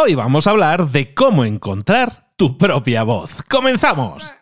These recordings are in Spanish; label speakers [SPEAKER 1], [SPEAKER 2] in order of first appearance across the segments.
[SPEAKER 1] Hoy vamos a hablar de cómo encontrar tu propia voz. ¡Comenzamos!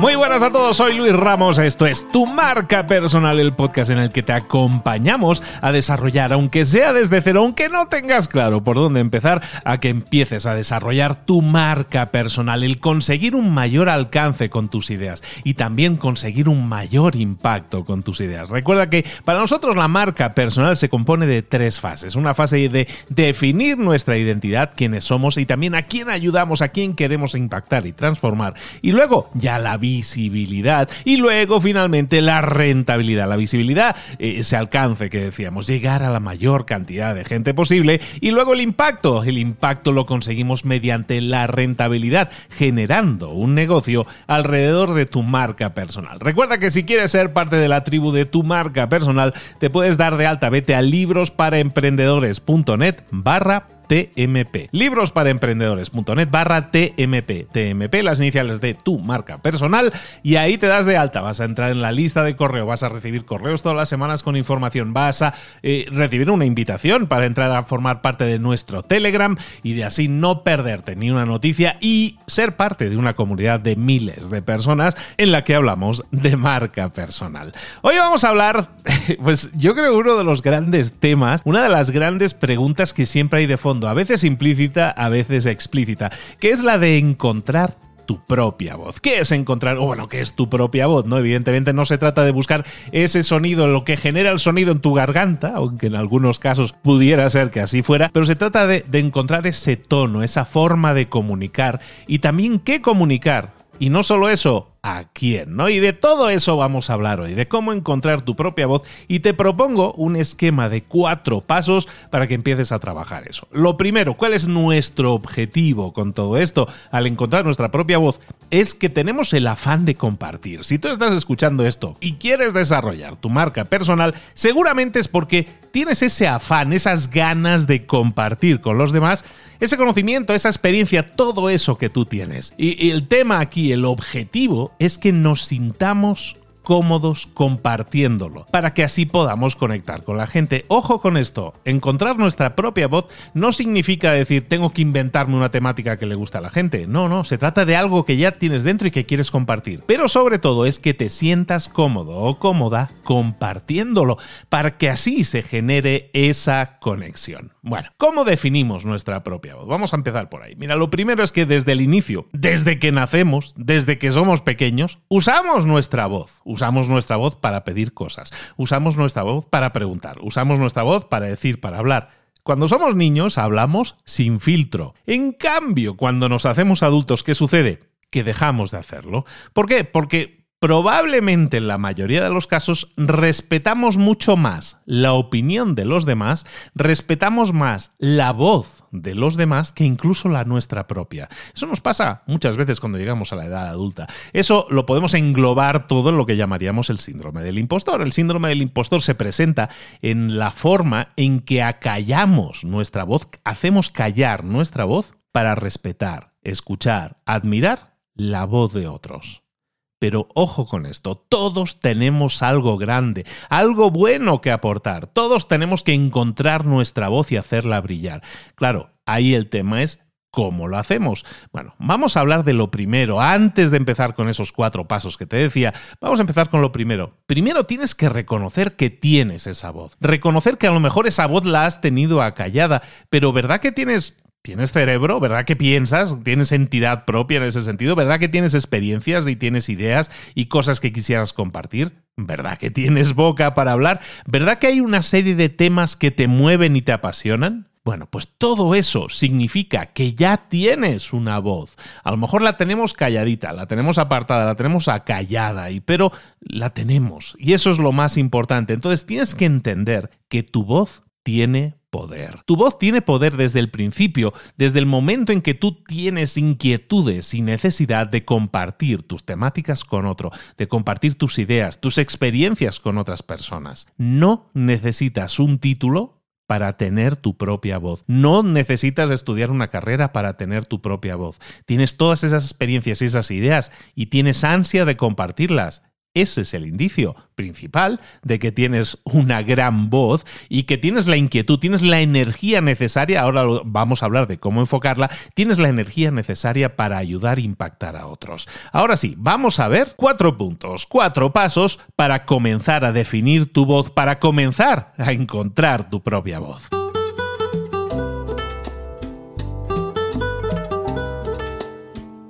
[SPEAKER 1] Muy buenas a todos, soy Luis Ramos, esto es Tu Marca Personal, el podcast en el que te acompañamos a desarrollar, aunque sea desde cero, aunque no tengas claro por dónde empezar, a que empieces a desarrollar tu marca personal, el conseguir un mayor alcance con tus ideas y también conseguir un mayor impacto con tus ideas. Recuerda que para nosotros la marca personal se compone de tres fases. Una fase de definir nuestra identidad, quiénes somos y también a quién ayudamos, a quién queremos impactar y transformar. Y luego ya la visibilidad y luego finalmente la rentabilidad. La visibilidad, eh, ese alcance que decíamos, llegar a la mayor cantidad de gente posible y luego el impacto. El impacto lo conseguimos mediante la rentabilidad, generando un negocio alrededor de tu marca personal. Recuerda que si quieres ser parte de la tribu de tu marca personal, te puedes dar de alta. Vete a librosparaemprendedores.net barra TMP. Libros para emprendedores.net barra TMP. TMP, las iniciales de tu marca personal y ahí te das de alta. Vas a entrar en la lista de correo, vas a recibir correos todas las semanas con información, vas a eh, recibir una invitación para entrar a formar parte de nuestro Telegram y de así no perderte ni una noticia y ser parte de una comunidad de miles de personas en la que hablamos de marca personal. Hoy vamos a hablar, pues yo creo uno de los grandes temas, una de las grandes preguntas que siempre hay de fondo a veces implícita, a veces explícita, que es la de encontrar tu propia voz. ¿Qué es encontrar? O bueno, ¿qué es tu propia voz? ¿no? Evidentemente no se trata de buscar ese sonido, lo que genera el sonido en tu garganta, aunque en algunos casos pudiera ser que así fuera, pero se trata de encontrar ese tono, esa forma de comunicar y también qué comunicar. Y no solo eso, a quién, ¿no? Y de todo eso vamos a hablar hoy, de cómo encontrar tu propia voz y te propongo un esquema de cuatro pasos para que empieces a trabajar eso. Lo primero, ¿cuál es nuestro objetivo con todo esto al encontrar nuestra propia voz? Es que tenemos el afán de compartir. Si tú estás escuchando esto y quieres desarrollar tu marca personal, seguramente es porque tienes ese afán, esas ganas de compartir con los demás ese conocimiento, esa experiencia, todo eso que tú tienes. Y, el tema aquí, el objetivo, es que nos sintamos cómodos compartiéndolo, para que así podamos conectar con la gente. Ojo con esto, encontrar nuestra propia voz no significa decir tengo que inventarme una temática que le gusta a la gente. No, no, se trata de algo que ya tienes dentro y que quieres compartir. Pero sobre todo es que te sientas cómodo o cómoda compartiéndolo, para que así se genere esa conexión. Bueno, ¿cómo definimos nuestra propia voz? Vamos a empezar por ahí. Mira, lo primero es que desde el inicio, desde que nacemos, desde que somos pequeños, usamos nuestra voz Usamos nuestra voz para pedir cosas, usamos nuestra voz para preguntar, usamos nuestra voz para decir, para hablar. Cuando somos niños hablamos sin filtro. En cambio, cuando nos hacemos adultos, ¿qué sucede? Que dejamos de hacerlo. ¿Por qué? Porque probablemente en la mayoría de los casos respetamos mucho más la opinión de los demás, respetamos más la voz de los demás que incluso la nuestra propia. Eso nos pasa muchas veces cuando llegamos a la edad adulta. Eso lo podemos englobar todo en lo que llamaríamos el síndrome del impostor. El síndrome del impostor se presenta en la forma en que acallamos nuestra voz, hacemos callar nuestra voz para respetar, escuchar, admirar la voz de otros. Pero ojo con esto, todos tenemos algo grande, algo bueno que aportar, todos tenemos que encontrar nuestra voz y hacerla brillar. Claro, ahí el tema es ¿Cómo lo hacemos? Bueno, vamos a hablar de lo primero. Antes de empezar con esos cuatro pasos que te decía, vamos a empezar con lo primero. Primero tienes que reconocer que tienes esa voz. Reconocer que a lo mejor esa voz la has tenido acallada, pero ¿verdad que tienes tienes cerebro, ¿verdad que piensas? Tienes entidad propia en ese sentido, ¿verdad que tienes experiencias y tienes ideas y cosas que quisieras compartir? ¿Verdad que tienes boca para hablar? ¿Verdad que hay una serie de temas que te mueven y te apasionan? Bueno, pues todo eso significa que ya tienes una voz. A lo mejor la tenemos calladita, la tenemos apartada, la tenemos acallada, y, pero la tenemos. Y eso es lo más importante. Entonces tienes que entender que tu voz tiene poder. Tu voz tiene poder desde el principio, desde el momento en que tú tienes inquietudes y necesidad de compartir tus temáticas con otro, de compartir tus ideas, tus experiencias con otras personas. No necesitas un título para tener tu propia voz. No necesitas estudiar una carrera para tener tu propia voz. Tienes todas esas experiencias y esas ideas y tienes ansia de compartirlas ese es el indicio principal de que tienes una gran voz y que tienes la inquietud, tienes la energía necesaria, ahora vamos a hablar de cómo enfocarla, tienes la energía necesaria para ayudar e impactar a otros. Ahora sí, vamos a ver cuatro puntos, cuatro pasos para comenzar a definir tu voz, para comenzar a encontrar tu propia voz.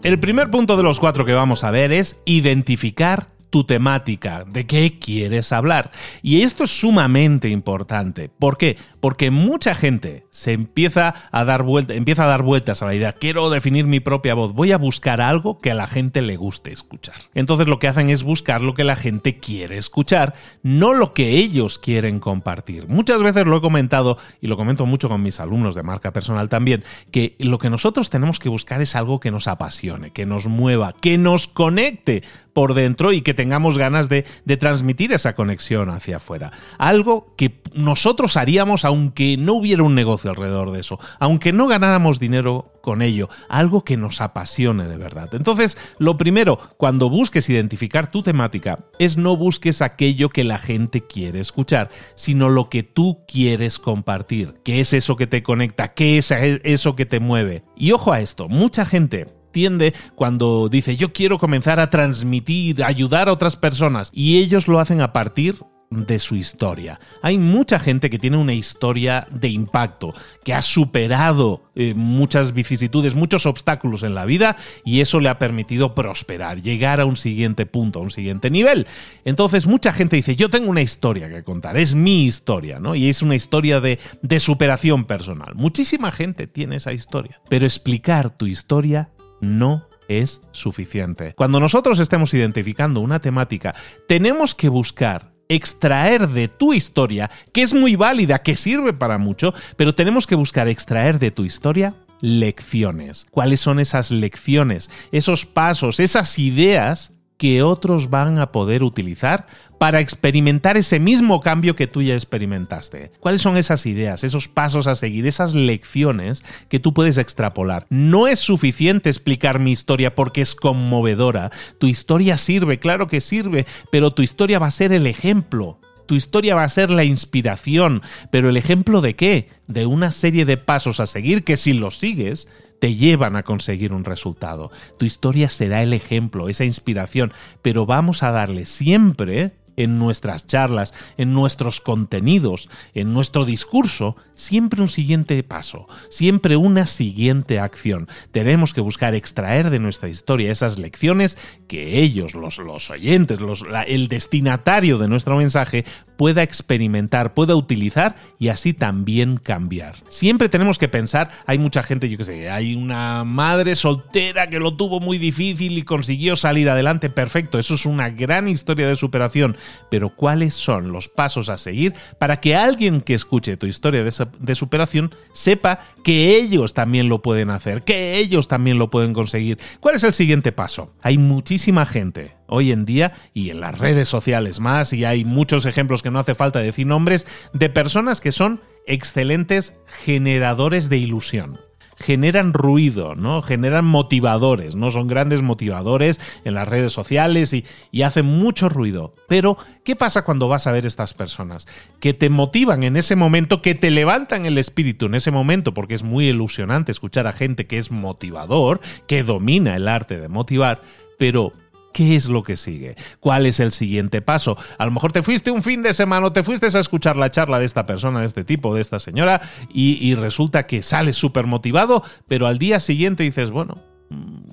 [SPEAKER 1] El primer punto de los cuatro que vamos a ver es identificar tu temática, de qué quieres hablar. Y esto es sumamente importante. ¿Por qué? Porque mucha gente se empieza a dar vueltas, a la idea, quiero definir mi propia voz, voy a buscar algo que a la gente le guste escuchar. Entonces lo que hacen es buscar lo que la gente quiere escuchar, no lo que ellos quieren compartir. Muchas veces lo he comentado y lo comento mucho con mis alumnos de marca personal también, que lo que nosotros tenemos que buscar es algo que nos apasione, que nos mueva, que nos conecte por dentro y que tengamos ganas de, transmitir esa conexión hacia afuera. Algo que nosotros haríamos aunque no hubiera un negocio alrededor de eso, aunque no ganáramos dinero con ello, algo que nos apasione de verdad. Entonces, lo primero, cuando busques identificar tu temática, es no busques aquello que la gente quiere escuchar, sino lo que tú quieres compartir. ¿Qué es eso que te conecta? ¿Qué es eso que te mueve? Y ojo a esto, mucha gente tiende cuando dice yo quiero comenzar a transmitir, ayudar a otras personas y ellos lo hacen a partir de su historia. Hay mucha gente que tiene una historia de impacto, que ha superado eh, muchas vicisitudes, muchos obstáculos en la vida y eso le ha permitido prosperar, llegar a un siguiente punto, a un siguiente nivel. Entonces mucha gente dice, yo tengo una historia que contar, es mi historia, ¿no? Y es una historia de, de superación personal. Muchísima gente tiene esa historia, pero explicar tu historia no es suficiente. Cuando nosotros estemos identificando una temática, tenemos que buscar extraer de tu historia, que es muy válida, que sirve para mucho, pero tenemos que buscar extraer de tu historia lecciones. ¿Cuáles son esas lecciones? Esos pasos, esas ideas que otros van a poder utilizar para experimentar ese mismo cambio que tú ya experimentaste. ¿Cuáles son esas ideas, esos pasos a seguir, esas lecciones que tú puedes extrapolar? No es suficiente explicar mi historia porque es conmovedora. Tu historia sirve, claro que sirve, pero tu historia va a ser el ejemplo tu historia va a ser la inspiración, pero el ejemplo de qué? De una serie de pasos a seguir que si los sigues te llevan a conseguir un resultado. Tu historia será el ejemplo, esa inspiración, pero vamos a darle siempre en nuestras charlas, en nuestros contenidos, en nuestro discurso, siempre un siguiente paso, siempre una siguiente acción. Tenemos que buscar extraer de nuestra historia esas lecciones que ellos, los, los oyentes, el destinatario de nuestro mensaje, pueda experimentar, pueda utilizar y así también cambiar. Siempre tenemos que pensar, hay mucha gente, yo que sé, hay una madre soltera que lo tuvo muy difícil y consiguió salir adelante, perfecto, eso es una gran historia de superación, pero ¿cuáles son los pasos a seguir para que alguien que escuche tu historia de, superación sepa que ellos también lo pueden hacer, que ellos también lo pueden conseguir? ¿Cuál es el siguiente paso? Hay muchísima gente hoy en día y en las redes sociales más, y hay muchos ejemplos que no hace falta decir nombres, de personas que son excelentes generadores de ilusión generan ruido, ¿no? Generan motivadores, ¿no? Son grandes motivadores en las redes sociales y, y, hacen mucho ruido. Pero, ¿qué pasa cuando vas a ver estas personas? Que te motivan en ese momento, que te levantan el espíritu en ese momento, porque es muy ilusionante escuchar a gente que es motivador, que domina el arte de motivar, pero ¿Qué es lo que sigue? ¿Cuál es el siguiente paso? A lo mejor te fuiste un fin de semana te fuiste a escuchar la charla de esta persona, de este tipo, de esta señora, y, resulta que sales súper motivado, pero al día siguiente dices, bueno,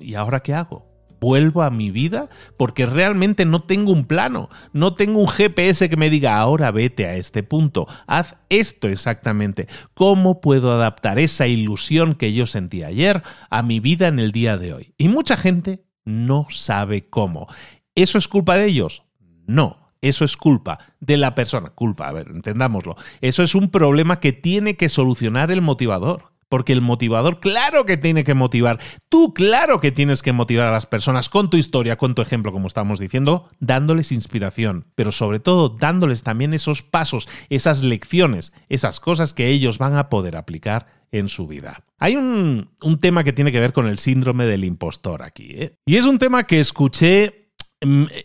[SPEAKER 1] ¿y ahora qué hago? vuelvo a mi vida porque realmente no tengo un plano, no tengo un GPS que me diga ahora vete a este punto, haz esto exactamente. ¿Cómo puedo adaptar esa ilusión que yo sentí ayer a mi vida en el día de hoy? Y mucha gente no sabe cómo. ¿Eso es culpa de ellos? No. Eso es culpa de la persona. Culpa, a ver, entendámoslo. Eso es un problema que tiene que solucionar el motivador. Porque el motivador, claro que tiene que motivar. Tú, claro que tienes que motivar a las personas con tu historia, con tu ejemplo, como estamos diciendo, dándoles inspiración, pero sobre todo dándoles también esos pasos, esas lecciones, esas cosas que ellos van a poder aplicar en su vida. Hay un, tema que tiene que ver con el síndrome del impostor aquí, ¿eh? y es un tema que escuché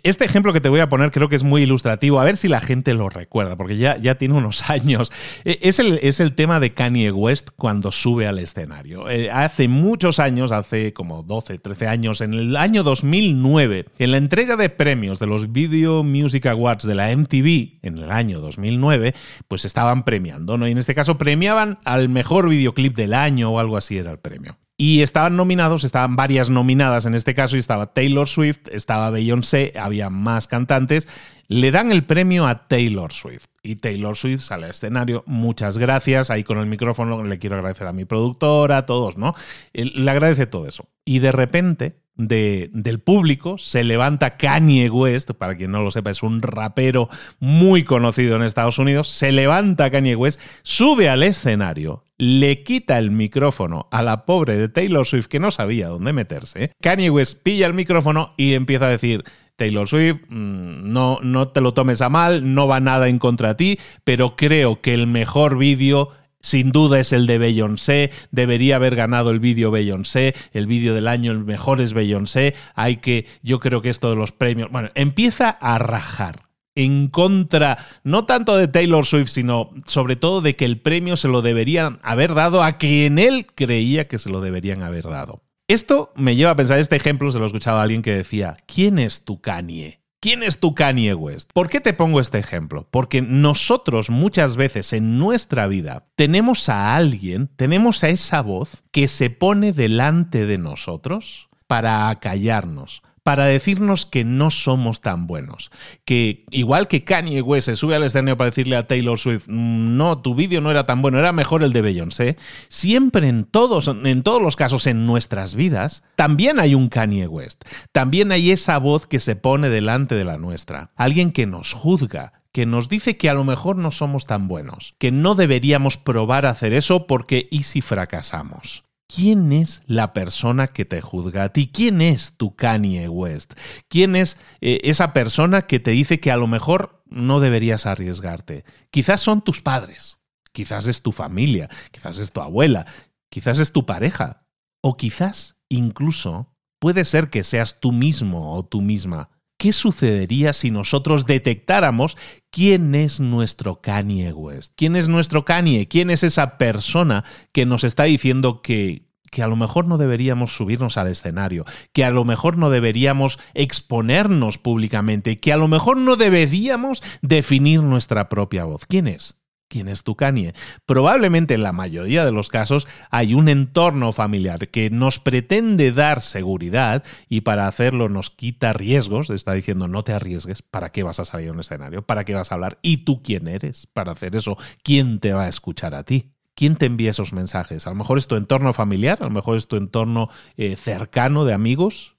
[SPEAKER 1] este ejemplo que te voy a poner creo que es muy ilustrativo, a ver si la gente lo recuerda, porque ya, ya tiene unos años. Eh, es el, es el tema de Kanye West cuando sube al escenario. Eh, hace muchos años, hace como 12, 13 años, en el año 2009, en la entrega de premios de los Video Music Awards de la MTV, en el año 2009, pues estaban premiando, ¿no? Y en este caso premiaban al mejor videoclip del año o algo así era el premio. Y estaban nominados, estaban varias nominadas en este caso, y estaba Taylor Swift, estaba Beyoncé, había más cantantes. Le dan el premio a Taylor Swift. Y Taylor Swift sale al escenario. Muchas gracias. Ahí con el micrófono le quiero agradecer a mi productora, a todos, ¿no? Le agradece todo eso. Y de repente del público, se levanta Kanye West, para quien no lo sepa, es un rapero muy conocido en Estados Unidos, se levanta Kanye West, sube al escenario, le quita el micrófono a la pobre de Taylor Swift que no sabía dónde meterse, Kanye West pilla el micrófono y empieza a decir, Taylor Swift, mm, no, no te lo tomes a mal, no va nada en contra de ti, pero creo que el mejor vídeo sin duda es el de Beyoncé, debería haber ganado el vídeo Beyoncé, el vídeo del año el mejor es Beyoncé, hay que, yo creo que esto de los premios, bueno, empieza a rajar en contra, no tanto de Taylor Swift, sino sobre todo de que el premio se lo deberían haber dado a quien él creía que se lo deberían haber dado. Esto me lleva a pensar, este ejemplo se lo escuchaba a alguien que decía, ¿quién es tu Kanye? ¿Quién es tu Kanye West? ¿Por qué te pongo este ejemplo? Porque nosotros muchas veces en nuestra vida tenemos a alguien, tenemos a esa voz que se pone delante de nosotros para acallarnos, para decirnos que no somos tan buenos. Que igual que Kanye West se sube al escenario para decirle a Taylor Swift, mm, no, tu vídeo no era tan bueno, era mejor el de Beyoncé, siempre en todos, en todos los casos en nuestras vidas, también hay un Kanye West. También hay esa voz que se pone delante de la nuestra. Alguien que nos juzga, que nos dice que a lo mejor no somos tan buenos, que no deberíamos probar a hacer eso porque ¿y si fracasamos? ¿Quién es la persona que te juzga a ti? ¿Quién es tu Kanye West? ¿Quién es eh, esa persona que te dice que a lo mejor no deberías arriesgarte? Quizás son tus padres, quizás es tu familia, quizás es tu abuela, quizás es tu pareja, o quizás incluso puede ser que seas tú mismo o tú misma. ¿Qué sucedería si nosotros detectáramos quién es nuestro Kanye West? ¿Quién es nuestro Kanye? ¿Quién es esa persona que nos está diciendo que, que a lo mejor no deberíamos subirnos al escenario, que a lo mejor no deberíamos exponernos públicamente, que a lo mejor no deberíamos definir nuestra propia voz? ¿Quién es? Quién es tu Kanye. Probablemente en la mayoría de los casos hay un entorno familiar que nos pretende dar seguridad y para hacerlo nos quita riesgos. Está diciendo no te arriesgues. ¿Para qué vas a salir a un escenario? ¿Para qué vas a hablar? ¿Y tú quién eres para hacer eso? ¿Quién te va a escuchar a ti? ¿Quién te envía esos mensajes? A lo mejor es tu entorno familiar, a lo mejor es tu entorno eh, cercano de amigos,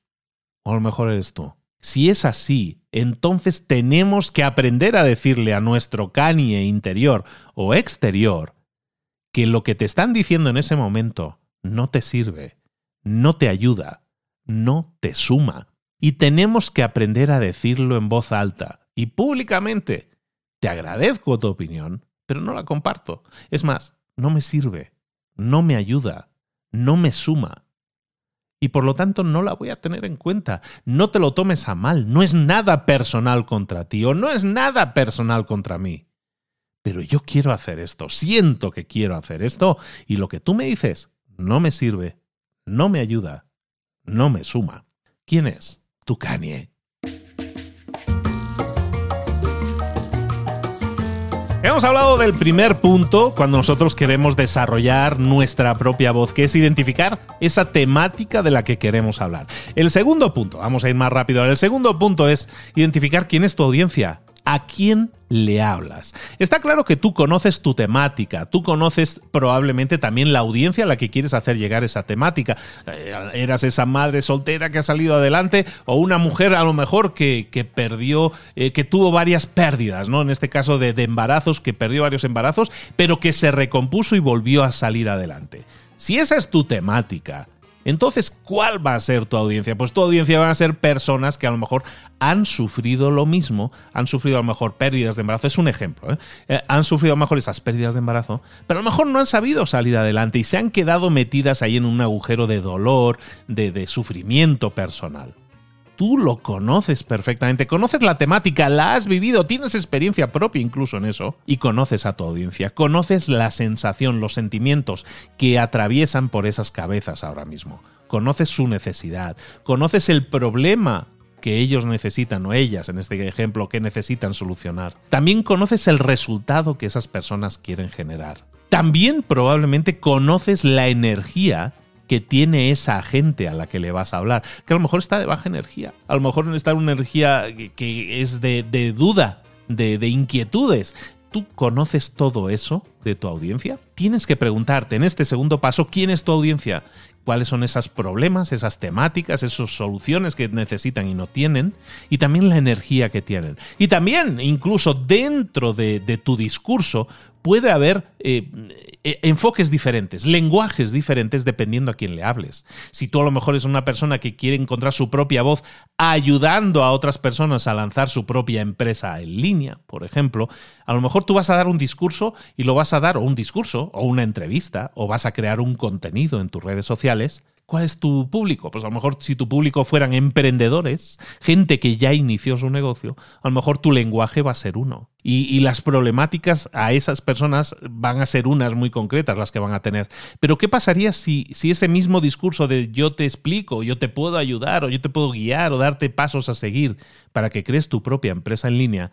[SPEAKER 1] o a lo mejor eres tú. Si es así, entonces tenemos que aprender a decirle a nuestro Kanye interior o exterior que lo que te están diciendo en ese momento no te sirve, no te ayuda, no te suma. Y tenemos que aprender a decirlo en voz alta y públicamente. Te agradezco tu opinión, pero no la comparto. Es más, no me sirve, no me ayuda, no me suma y por lo tanto no la voy a tener en cuenta. No te lo tomes a mal, no es nada personal contra ti o no es nada personal contra mí. Pero yo quiero hacer esto, siento que quiero hacer esto y lo que tú me dices no me sirve, no me ayuda, no me suma. ¿Quién es? Tu Kanye. Hemos hablado del primer punto cuando nosotros queremos desarrollar nuestra propia voz, que es identificar esa temática de la que queremos hablar. El segundo punto, vamos a ir más rápido, el segundo punto es identificar quién es tu audiencia. ¿A quién le hablas? Está claro que tú conoces tu temática, tú conoces probablemente también la audiencia a la que quieres hacer llegar esa temática. Eh, eras esa madre soltera que ha salido adelante o una mujer a lo mejor que, perdió, eh, que tuvo varias pérdidas, ¿no? En este caso de, de embarazos, que perdió varios embarazos, pero que se recompuso y volvió a salir adelante. Si esa es tu temática, entonces, ¿cuál va a ser tu audiencia? Pues tu audiencia van a ser personas que a lo mejor han sufrido lo mismo, han sufrido a lo mejor pérdidas de embarazo, es un ejemplo, ¿eh? Eh, han sufrido a lo mejor esas pérdidas de embarazo, pero a lo mejor no han sabido salir adelante y se han quedado metidas ahí en un agujero de dolor, de, de sufrimiento personal. Tú lo conoces perfectamente, conoces la temática, la has vivido, tienes experiencia propia incluso en eso y conoces a tu audiencia, conoces la sensación, los sentimientos que atraviesan por esas cabezas ahora mismo, conoces su necesidad, conoces el problema que ellos necesitan o ellas, en este ejemplo, que necesitan solucionar. También conoces el resultado que esas personas quieren generar. También probablemente conoces la energía que tiene esa gente a la que le vas a hablar, que a lo mejor está de baja energía, a lo mejor está en una energía que, es de, duda, de, de inquietudes. ¿Tú conoces todo eso de tu audiencia? Tienes que preguntarte en este segundo paso quién es tu audiencia, cuáles son esos problemas, esas temáticas, esas soluciones que necesitan y no tienen, y también la energía que tienen. Y también, incluso dentro de, tu discurso, puede haber eh, eh, enfoques diferentes, lenguajes diferentes dependiendo a quién le hables. Si tú a lo mejor es una persona que quiere encontrar su propia voz ayudando a otras personas a lanzar su propia empresa en línea, por ejemplo, a lo mejor tú vas a dar un discurso y lo vas a dar o un discurso o una entrevista o vas a crear un contenido en tus redes sociales ¿Cuál es tu público? Pues a lo mejor si tu público fueran emprendedores, gente que ya inició su negocio, a lo mejor tu lenguaje va a ser uno. Y, las problemáticas a esas personas van a ser unas muy concretas las que van a tener. Pero ¿qué pasaría si, si ese mismo discurso de yo te explico, yo te puedo ayudar o yo te puedo guiar o darte pasos a seguir para que crees tu propia empresa en línea,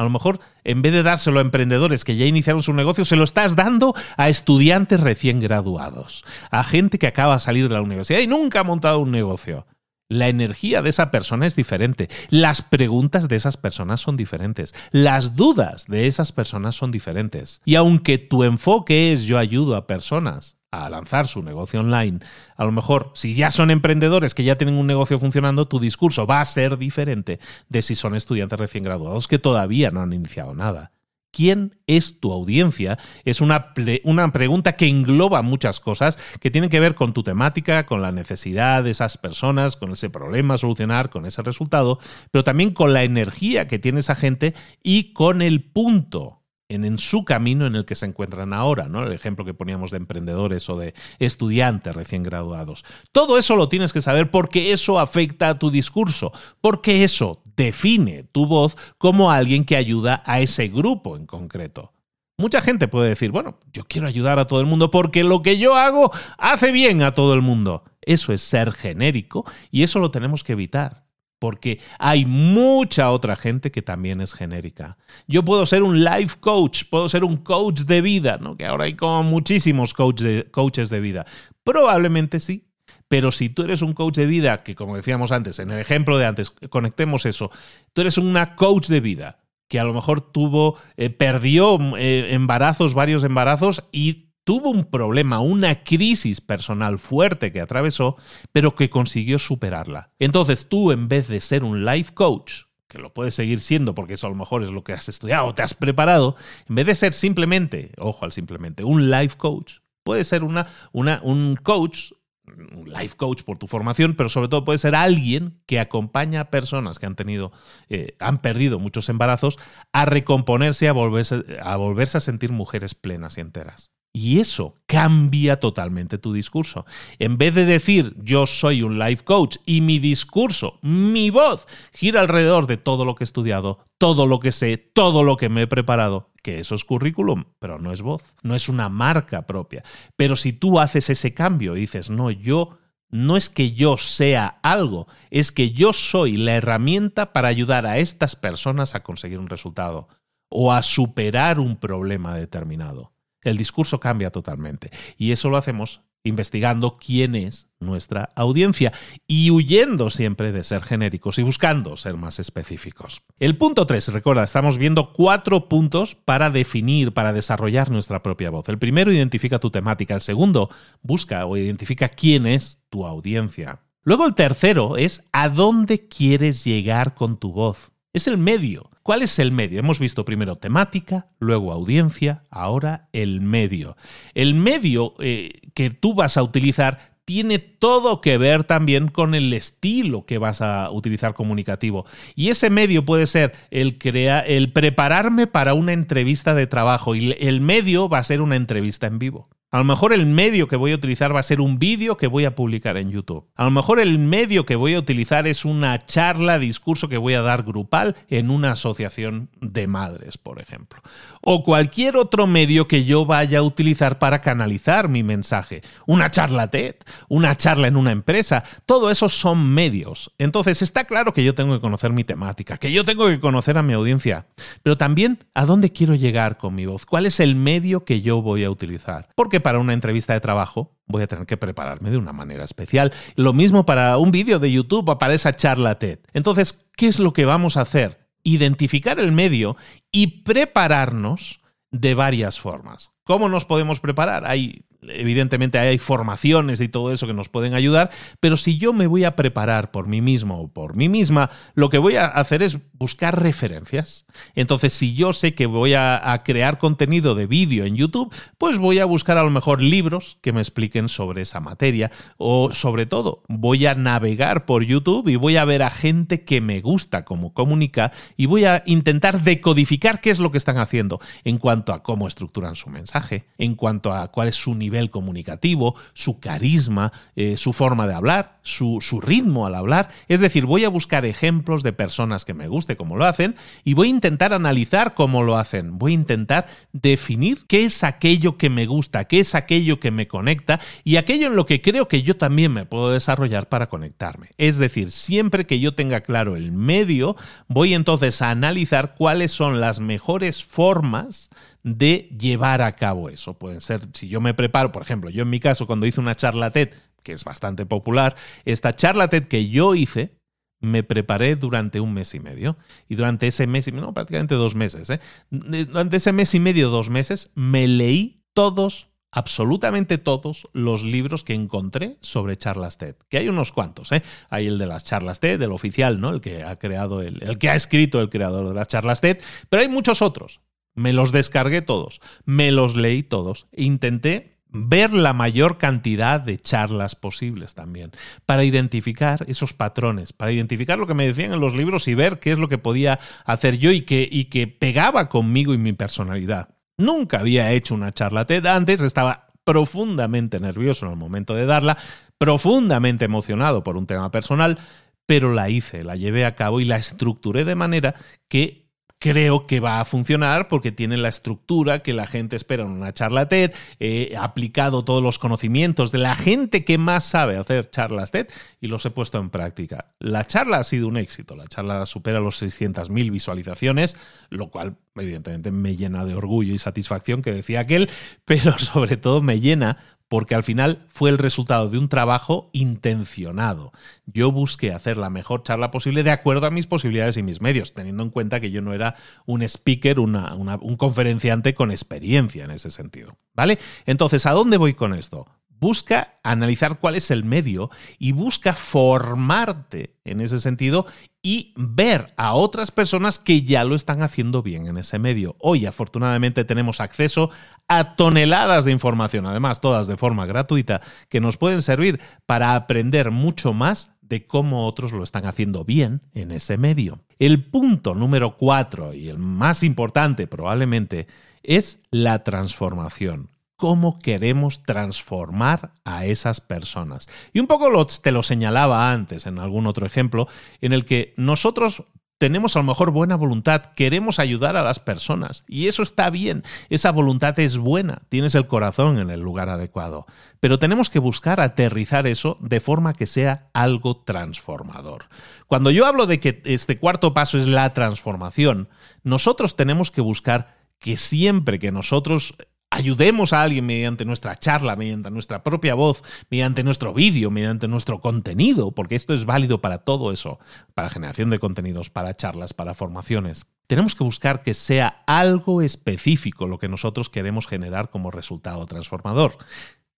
[SPEAKER 1] a lo mejor, en vez de dárselo a emprendedores que ya iniciaron su negocio, se lo estás dando a estudiantes recién graduados, a gente que acaba de salir de la universidad y nunca ha montado un negocio. La energía de esa persona es diferente. Las preguntas de esas personas son diferentes. Las dudas de esas personas son diferentes. Y aunque tu enfoque es yo ayudo a personas a lanzar su negocio online, a lo mejor si ya son emprendedores que ya tienen un negocio funcionando, tu discurso va a ser diferente de si son estudiantes recién graduados que todavía no han iniciado nada. ¿Quién es tu audiencia? Es una, una, pregunta que engloba muchas cosas que tienen que ver con tu temática, con la necesidad de esas personas, con ese problema a solucionar, con ese resultado, pero también con la energía que tiene esa gente y con el punto en, su camino en el que se encuentran ahora, ¿no? El ejemplo que poníamos de emprendedores o de estudiantes recién graduados. Todo eso lo tienes que saber porque eso afecta a tu discurso, porque eso define tu voz como alguien que ayuda a ese grupo en concreto. Mucha gente puede decir, bueno, yo quiero ayudar a todo el mundo porque lo que yo hago hace bien a todo el mundo. Eso es ser genérico y eso lo tenemos que evitar porque hay mucha otra gente que también es genérica. Yo puedo ser un life coach, puedo ser un coach de vida, ¿no? que ahora hay como muchísimos de, coaches de vida. Probablemente sí, pero si tú eres un coach de vida, que como decíamos antes, en el ejemplo de antes, conectemos eso, tú eres una coach de vida que a lo mejor tuvo, eh, perdió eh, embarazos, varios embarazos y tuvo un problema, una crisis personal fuerte que atravesó, pero que consiguió superarla. Entonces tú, en vez de ser un life coach, que lo puedes seguir siendo porque eso a lo mejor es lo que has estudiado, te has preparado, en vez de ser simplemente, ojo al simplemente, un life coach, puede ser una, una, un coach, un life coach por tu formación, pero sobre todo puede ser alguien que acompaña a personas que han tenido, eh, han perdido muchos embarazos a recomponerse, a a volverse a sentir mujeres plenas y enteras. Y eso cambia totalmente tu discurso. En vez de decir yo soy un life coach y mi discurso, mi voz, gira alrededor de todo lo que he estudiado, todo lo que sé, todo lo que me he preparado, que eso es currículum, pero no es voz, no es una marca propia. Pero si tú haces ese cambio y dices, no, yo no es que yo sea algo, es que yo soy la herramienta para ayudar a estas personas a conseguir un resultado o a superar un problema determinado el discurso cambia totalmente. Y eso lo hacemos investigando quién es nuestra audiencia y huyendo siempre de ser genéricos y buscando ser más específicos. El punto 3, recuerda, estamos viendo cuatro puntos para definir, para desarrollar nuestra propia voz. El primero, identifica tu temática. El segundo, busca o identifica quién es tu audiencia. Luego el tercero es a dónde quieres llegar con tu voz. Es el medio. ¿Cuál es el medio? Hemos visto primero temática, luego audiencia, ahora el medio. El medio eh, que tú vas a utilizar tiene todo que ver también con el estilo que vas a utilizar comunicativo. Y ese medio puede ser el, el prepararme para una entrevista de trabajo y el medio va a ser una entrevista en vivo. A lo mejor el medio que voy a utilizar va a ser un vídeo que voy a publicar en YouTube. A lo mejor el medio que voy a utilizar es una charla, discurso que voy a dar grupal en una asociación de madres, por ejemplo. O cualquier otro medio que yo vaya a utilizar para canalizar mi mensaje. Una charla TED, una charla en una empresa. Todo eso son medios. Entonces está claro que yo tengo que conocer mi temática, que yo tengo que conocer a mi audiencia, pero también a dónde quiero llegar con mi voz. ¿Cuál es el medio que yo voy a utilizar? Porque para una entrevista de trabajo voy a tener que prepararme de una manera especial. Lo mismo para un vídeo de YouTube o para esa charla TED. Entonces, ¿qué es lo que vamos a hacer? Identificar el medio y prepararnos de varias formas. ¿Cómo nos podemos preparar? Hay evidentemente hay formaciones y todo eso que nos pueden ayudar, pero si yo me voy a preparar por mí mismo o por mí misma, lo que voy a hacer es buscar referencias. Entonces, si yo sé que voy a, crear contenido de vídeo en YouTube, pues voy a buscar a lo mejor libros que me expliquen sobre esa materia o sobre todo voy a navegar por YouTube y voy a ver a gente que me gusta cómo comunica y voy a intentar decodificar qué es lo que están haciendo en cuanto a cómo estructuran su mensaje, en cuanto a cuál es su nivel nivel comunicativo, su carisma, eh, su forma de hablar, su, su, ritmo al hablar. Es decir, voy a buscar ejemplos de personas que me guste cómo lo hacen y voy a intentar analizar cómo lo hacen. Voy a intentar definir qué es aquello que me gusta, qué es aquello que me conecta y aquello en lo que creo que yo también me puedo desarrollar para conectarme. Es decir, siempre que yo tenga claro el medio, voy entonces a analizar cuáles son las mejores formas de llevar a cabo eso. Pueden ser, si yo me preparo, por ejemplo, yo en mi caso cuando hice una charla TED, que es bastante popular, esta charla TED que yo hice, me preparé durante un mes y medio. Y durante ese mes y medio, no, prácticamente dos meses, ¿eh? durante ese mes y medio, dos meses, me leí todos absolutamente todos los libros que encontré sobre charlas TED, que hay unos cuantos, ¿eh? Hay el de las charlas TED, el oficial, ¿no? El que ha creado el, el que ha escrito el creador de las charlas TED, pero hay muchos otros. Me los descargué todos, me los leí todos. Intenté ver la mayor cantidad de charlas posibles también, para identificar esos patrones, para identificar lo que me decían en los libros y ver qué es lo que podía hacer yo y que, y que pegaba conmigo y mi personalidad. Nunca había hecho una charla TED antes, estaba profundamente nervioso en el momento de darla, profundamente emocionado por un tema personal, pero la hice, la llevé a cabo y la estructuré de manera que creo que va a funcionar porque tiene la estructura que la gente espera en una charla TED. He aplicado todos los conocimientos de la gente que más sabe hacer charlas TED y los he puesto en práctica. La charla ha sido un éxito. La charla supera los 600.000 visualizaciones, lo cual evidentemente me llena de orgullo y satisfacción que decía aquel, pero sobre todo me llena porque al final fue el resultado de un trabajo intencionado. Yo busqué hacer la mejor charla posible de acuerdo a mis posibilidades y mis medios, teniendo en cuenta que yo no era un speaker, un conferenciante con experiencia en ese sentido. ¿Vale? Entonces, ¿a dónde voy con esto? Busca analizar cuál es el medio y busca formarte en ese sentido y ver a otras personas que ya lo están haciendo bien en ese medio. Hoy afortunadamente tenemos acceso a toneladas de información, además todas de forma gratuita, que nos pueden servir para aprender mucho más de cómo otros lo están haciendo bien en ese medio. El punto número cuatro y el más importante probablemente es la transformación cómo queremos transformar a esas personas. Y un poco lo, te lo señalaba antes en algún otro ejemplo, en el que nosotros tenemos a lo mejor buena voluntad, queremos ayudar a las personas y eso está bien, esa voluntad es buena, tienes el corazón en el lugar adecuado, pero tenemos que buscar aterrizar eso de forma que sea algo transformador. Cuando yo hablo de que este cuarto paso es la transformación, nosotros tenemos que buscar que siempre que nosotros ayudemos a alguien mediante nuestra charla, mediante nuestra propia voz, mediante nuestro vídeo, mediante nuestro contenido, porque esto es válido para todo eso, para generación de contenidos, para charlas, para formaciones. Tenemos que buscar que sea algo específico lo que nosotros queremos generar como resultado transformador.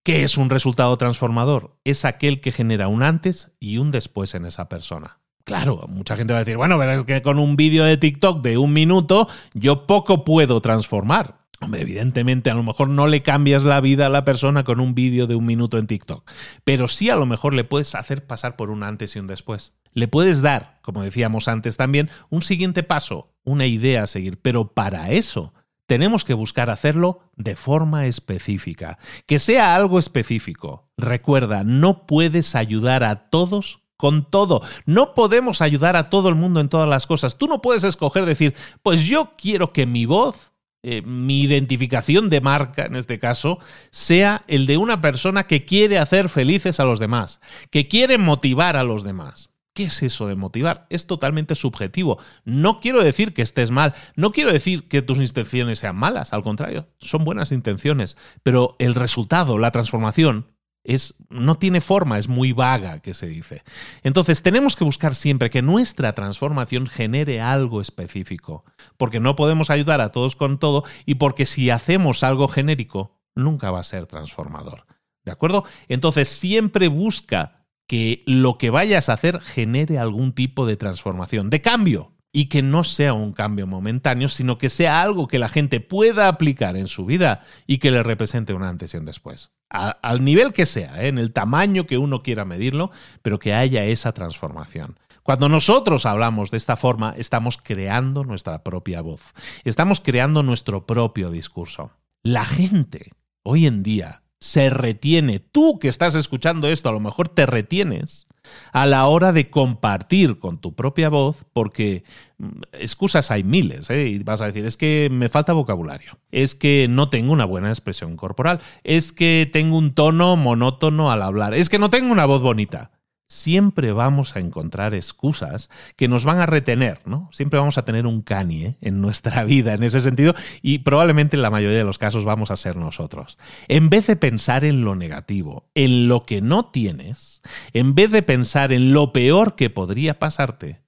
[SPEAKER 1] ¿Qué es un resultado transformador? Es aquel que genera un antes y un después en esa persona. Claro, mucha gente va a decir, bueno, pero es que con un vídeo de TikTok de un minuto yo poco puedo transformar. Hombre, evidentemente a lo mejor no le cambias la vida a la persona con un vídeo de un minuto en TikTok, pero sí a lo mejor le puedes hacer pasar por un antes y un después. Le puedes dar, como decíamos antes también, un siguiente paso, una idea a seguir, pero para eso tenemos que buscar hacerlo de forma específica, que sea algo específico. Recuerda, no puedes ayudar a todos con todo. No podemos ayudar a todo el mundo en todas las cosas. Tú no puedes escoger decir, pues yo quiero que mi voz eh, mi identificación de marca, en este caso, sea el de una persona que quiere hacer felices a los demás, que quiere motivar a los demás. ¿Qué es eso de motivar? Es totalmente subjetivo. No quiero decir que estés mal, no quiero decir que tus intenciones sean malas, al contrario, son buenas intenciones, pero el resultado, la transformación, es, no tiene forma, es muy vaga, que se dice. Entonces, tenemos que buscar siempre que nuestra transformación genere algo específico, porque no podemos ayudar a todos con todo y porque si hacemos algo genérico, nunca va a ser transformador. ¿De acuerdo? Entonces, siempre busca que lo que vayas a hacer genere algún tipo de transformación, de cambio, y que no sea un cambio momentáneo, sino que sea algo que la gente pueda aplicar en su vida y que le represente un antes y un después al nivel que sea, ¿eh? en el tamaño que uno quiera medirlo, pero que haya esa transformación. Cuando nosotros hablamos de esta forma, estamos creando nuestra propia voz, estamos creando nuestro propio discurso. La gente hoy en día se retiene, tú que estás escuchando esto, a lo mejor te retienes a la hora de compartir con tu propia voz, porque mm, excusas hay miles, ¿eh? y vas a decir, es que me falta vocabulario, es que no tengo una buena expresión corporal, es que tengo un tono monótono al hablar, es que no tengo una voz bonita siempre vamos a encontrar excusas que nos van a retener, ¿no? Siempre vamos a tener un cani ¿eh? en nuestra vida en ese sentido y probablemente en la mayoría de los casos vamos a ser nosotros. En vez de pensar en lo negativo, en lo que no tienes, en vez de pensar en lo peor que podría pasarte,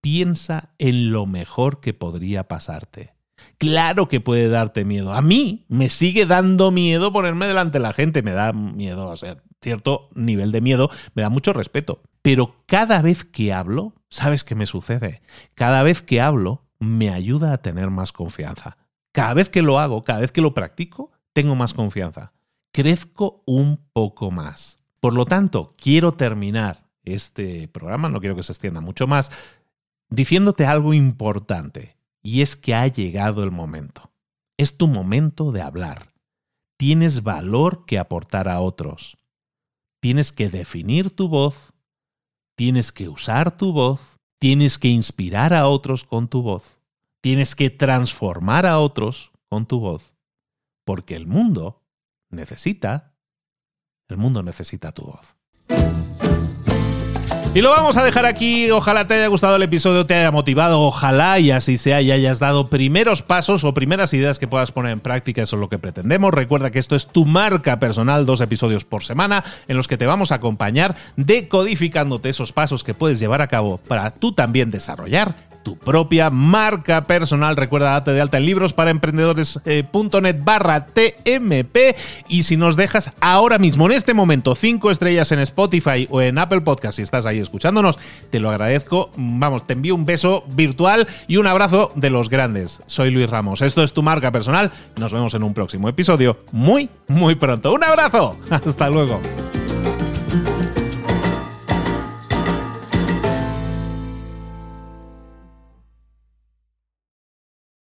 [SPEAKER 1] piensa en lo mejor que podría pasarte. Claro que puede darte miedo. A mí me sigue dando miedo ponerme delante de la gente, me da miedo, o sea, cierto nivel de miedo, me da mucho respeto. Pero cada vez que hablo, ¿sabes qué me sucede? Cada vez que hablo, me ayuda a tener más confianza. Cada vez que lo hago, cada vez que lo practico, tengo más confianza. Crezco un poco más. Por lo tanto, quiero terminar este programa, no quiero que se extienda mucho más, diciéndote algo importante, y es que ha llegado el momento. Es tu momento de hablar. Tienes valor que aportar a otros tienes que definir tu voz, tienes que usar tu voz, tienes que inspirar a otros con tu voz, tienes que transformar a otros con tu voz, porque el mundo necesita, el mundo necesita tu voz. Y lo vamos a dejar aquí. Ojalá te haya gustado el episodio, te haya motivado. Ojalá y así sea y hayas dado primeros pasos o primeras ideas que puedas poner en práctica. Eso es lo que pretendemos. Recuerda que esto es tu marca personal, dos episodios por semana en los que te vamos a acompañar decodificándote esos pasos que puedes llevar a cabo para tú también desarrollar tu propia marca personal. Recuerda, date de alta en libros para emprendedores.net barra TMP. Y si nos dejas ahora mismo, en este momento, cinco estrellas en Spotify o en Apple Podcast, si estás ahí escuchándonos, te lo agradezco. Vamos, te envío un beso virtual y un abrazo de los grandes. Soy Luis Ramos. Esto es tu marca personal. Nos vemos en un próximo episodio muy, muy pronto. Un abrazo. Hasta luego.